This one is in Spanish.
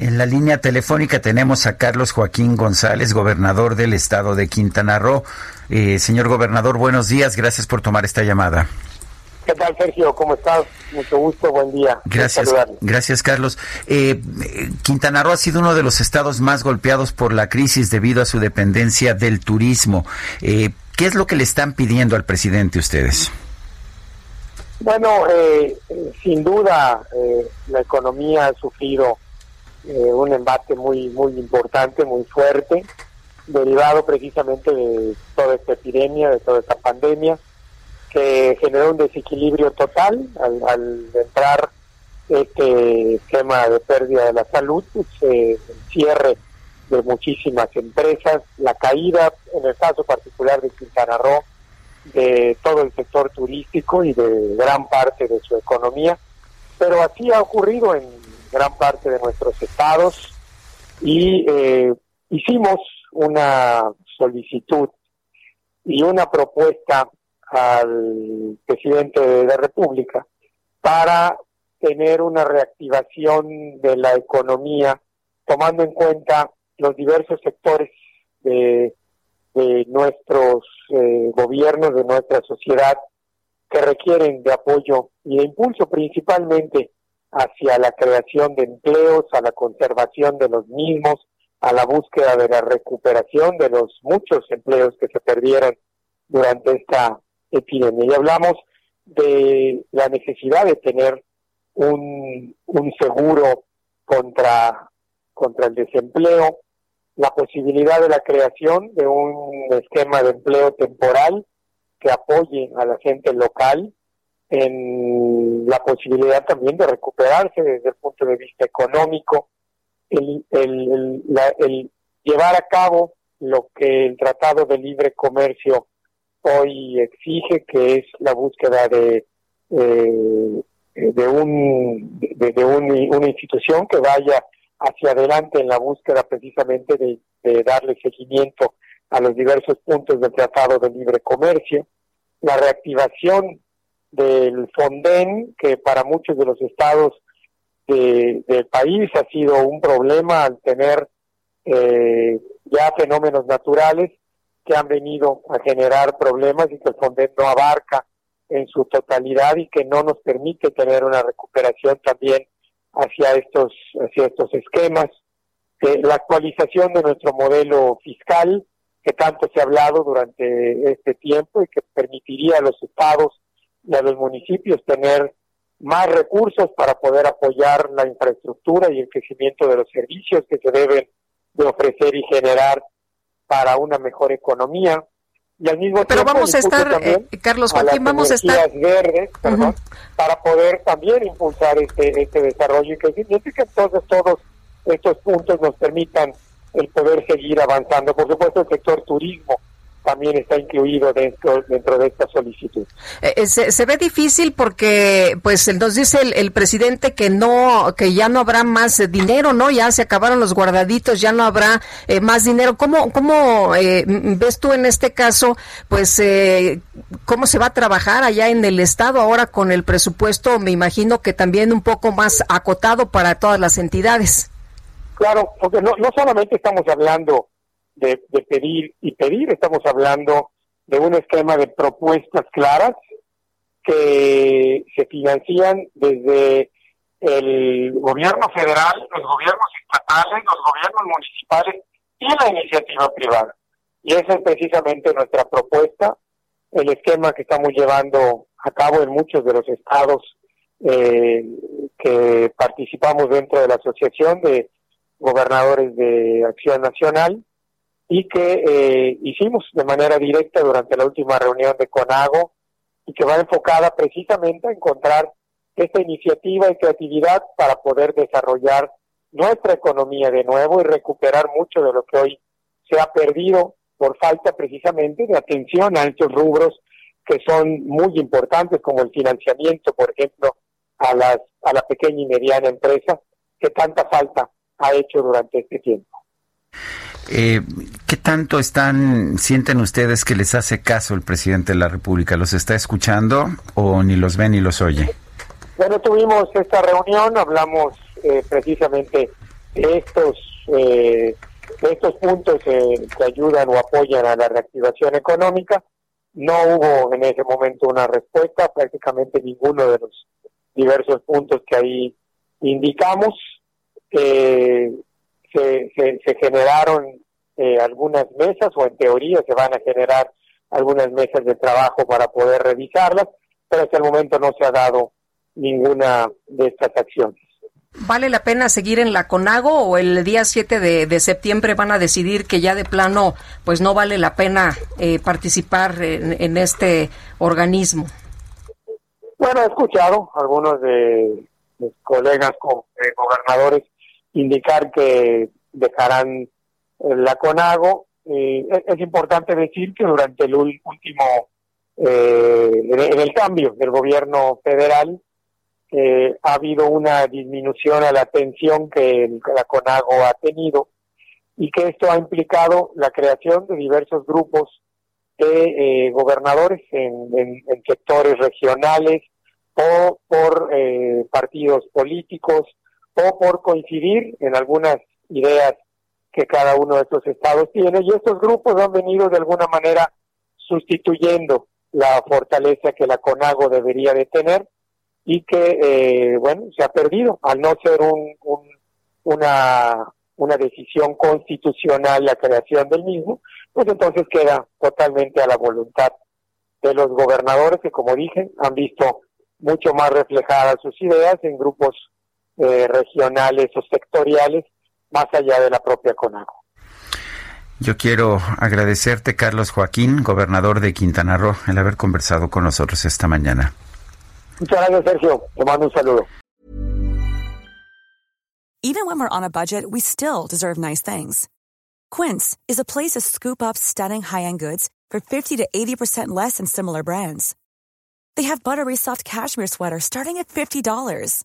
En la línea telefónica tenemos a Carlos Joaquín González, gobernador del estado de Quintana Roo. Eh, señor gobernador, buenos días. Gracias por tomar esta llamada. ¿Qué tal, Sergio? ¿Cómo estás? Mucho gusto, buen día. Gracias, gracias, Carlos. Eh, Quintana Roo ha sido uno de los estados más golpeados por la crisis debido a su dependencia del turismo. Eh, ¿Qué es lo que le están pidiendo al presidente ustedes? Bueno, eh, sin duda, la economía ha sufrido un embate muy, muy importante, muy fuerte, derivado precisamente de toda esta epidemia, de toda esta pandemia que generó un desequilibrio total al, entrar este esquema de pérdida de la salud, pues, el cierre de muchísimas empresas, la caída, en el caso particular de Quintana Roo, de todo el sector turístico y de gran parte de su economía, pero así ha ocurrido en gran parte de nuestros estados y eh, hicimos una solicitud y una propuesta al presidente de la República para tener una reactivación de la economía tomando en cuenta los diversos sectores de, nuestros eh, gobiernos, de nuestra sociedad, que requieren de apoyo y de impulso principalmente hacia la creación de empleos, a la conservación de los mismos, a la búsqueda de la recuperación de los muchos empleos que se perdieron durante esta epidemia. Y hablamos de la necesidad de tener un, un seguro contra, contra el desempleo, la posibilidad de la creación de un esquema de empleo temporal que apoye a la gente local en la posibilidad también de recuperarse desde el punto de vista económico, el, el, el llevar a cabo lo que el Tratado de Libre Comercio hoy exige, que es la búsqueda de, eh, de, un, de, una institución que vaya hacia adelante en la búsqueda precisamente de, darle seguimiento a los diversos puntos del Tratado de Libre Comercio, la reactivación del Fonden, que para muchos de los estados del país ha sido un problema al tener eh, ya fenómenos naturales que han venido a generar problemas y que el Fonden no abarca en su totalidad y que no nos permite tener una recuperación también hacia estos hacia estos esquemas. La actualización de nuestro modelo fiscal que tanto se ha hablado durante este tiempo y que permitiría a los estados y a los municipios tener más recursos para poder apoyar la infraestructura y el crecimiento de los servicios que se deben de ofrecer y generar para una mejor economía. Y al mismo Pero vamos a estar, eh, Carlos Joaquín, vamos a estar verdes, para poder también impulsar este este desarrollo y que, que entonces todos estos puntos nos permitan el poder seguir avanzando. Por supuesto, el sector turismo también está incluido dentro, dentro de esta solicitud. Eh, eh, se, ve difícil porque, pues, nos dice el, presidente que no, que ya no habrá más dinero, ¿no? Ya se acabaron los guardaditos, ya no habrá eh, más dinero. ¿Cómo, cómo ves tú en este caso, pues, cómo se va a trabajar allá en el Estado ahora con el presupuesto, me imagino que también un poco más acotado para todas las entidades? Claro, porque no, no solamente estamos hablando de, pedir y pedir, estamos hablando de un esquema de propuestas claras que se financian desde el gobierno federal, los gobiernos estatales, los gobiernos municipales y la iniciativa privada. Y esa es precisamente nuestra propuesta, el esquema que estamos llevando a cabo en muchos de los estados eh, que participamos dentro de la Asociación de Gobernadores de Acción Nacional y que eh, hicimos de manera directa durante la última reunión de CONAGO y que va enfocada precisamente a encontrar esta iniciativa y creatividad para poder desarrollar nuestra economía de nuevo y recuperar mucho de lo que hoy se ha perdido por falta precisamente de atención a estos rubros que son muy importantes como el financiamiento, por ejemplo, a las a la pequeña y mediana empresa que tanta falta ha hecho durante este tiempo. Eh, ¿Qué tanto están, sienten ustedes que les hace caso el presidente de la República? ¿Los está escuchando o ni los ve ni los oye? Bueno, tuvimos esta reunión, hablamos eh, precisamente de estos, eh, estos puntos eh, que ayudan o apoyan a la reactivación económica. No hubo en ese momento una respuesta, prácticamente ninguno de los diversos puntos que ahí indicamos. Se, se, se generaron eh, algunas mesas o en teoría se van a generar algunas mesas de trabajo para poder revisarlas, pero hasta el momento no se ha dado ninguna de estas acciones. ¿Vale la pena seguir en la CONAGO o el día 7 de, septiembre van a decidir que ya de plano pues no vale la pena eh, participar en, este organismo? Bueno, he escuchado algunos de mis colegas eh, gobernadores indicar que dejarán la CONAGO. Eh, es, importante decir que durante el último, eh, en el cambio del gobierno federal, eh, ha habido una disminución a la atención que la CONAGO ha tenido y que esto ha implicado la creación de diversos grupos de gobernadores en, en, sectores regionales o por partidos políticos o por coincidir en algunas ideas que cada uno de estos estados tiene. Y estos grupos han venido de alguna manera sustituyendo la fortaleza que la CONAGO debería de tener y que, eh, bueno, se ha perdido al no ser un, una, una decisión constitucional la creación del mismo, pues entonces queda totalmente a la voluntad de los gobernadores que, como dije, han visto mucho más reflejadas sus ideas en grupos eh, regionales o sectoriales más allá de la propia CONAGO. Yo quiero agradecerte, Carlos Joaquín, gobernador de Quintana Roo, el haber conversado con nosotros esta mañana. Muchas gracias, Sergio. Te mando un saludo. Even when we're on a budget, we still deserve nice things. Quince is a place to scoop up stunning high-end goods for 50 to 80% less than similar brands. They have buttery soft cashmere sweaters starting at $50,